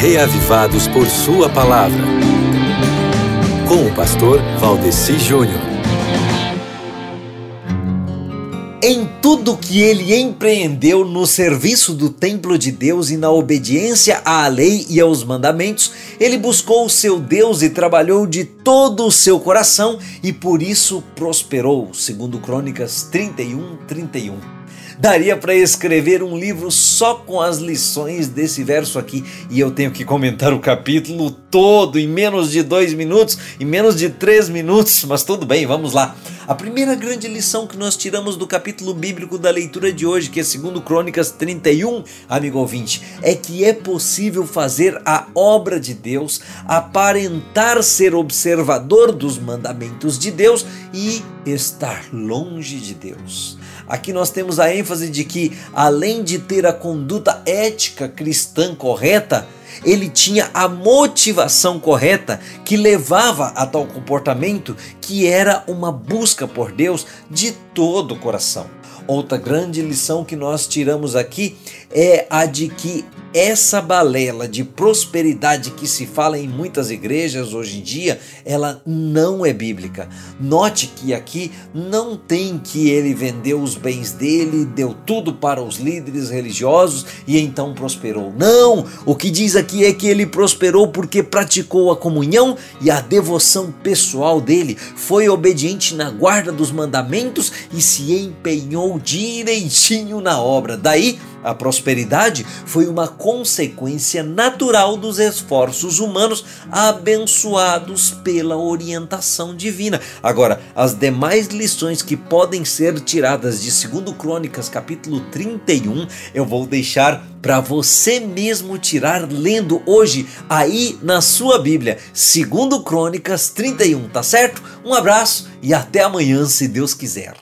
reavivados por Sua palavra. Com o pastor Valdeci Júnior. Em tudo que ele empreendeu no serviço do templo de Deus e na obediência à lei e aos mandamentos, ele buscou o seu Deus e trabalhou de todo o seu coração e por isso prosperou, segundo Crônicas 31, 31. Daria para escrever um livro só com as lições desse verso aqui e eu tenho que comentar o capítulo todo em menos de dois minutos, em menos de três minutos, mas tudo bem, vamos lá. A primeira grande lição que nós tiramos do capítulo bíblico da leitura de hoje, que é segundo Crônicas 31, amigo ouvinte, é que é possível fazer a obra de Deus, aparentar ser observador dos mandamentos de Deus e estar longe de Deus. Aqui nós temos a ênfase de que, além de ter a conduta ética cristã correta, ele tinha a motivação correta que levava a tal comportamento, que era uma busca por Deus de todo o coração. Outra grande lição que nós tiramos aqui é a de que essa balela de prosperidade que se fala em muitas igrejas hoje em dia, ela não é bíblica. Note que aqui não tem que ele vendeu os bens dele, deu tudo para os líderes religiosos e então prosperou. Não! O que diz aqui é que ele prosperou porque praticou a comunhão e a devoção pessoal dele, foi obediente na guarda dos mandamentos e se empenhou direitinho na obra. Daí a prosperidade foi uma consequência natural dos esforços humanos abençoados pela orientação divina. Agora, as demais lições que podem ser tiradas de 2 Crônicas, capítulo 31, eu vou deixar para você mesmo tirar lendo hoje aí na sua Bíblia, 2 Crônicas 31, tá certo? Um abraço e até amanhã, se Deus quiser.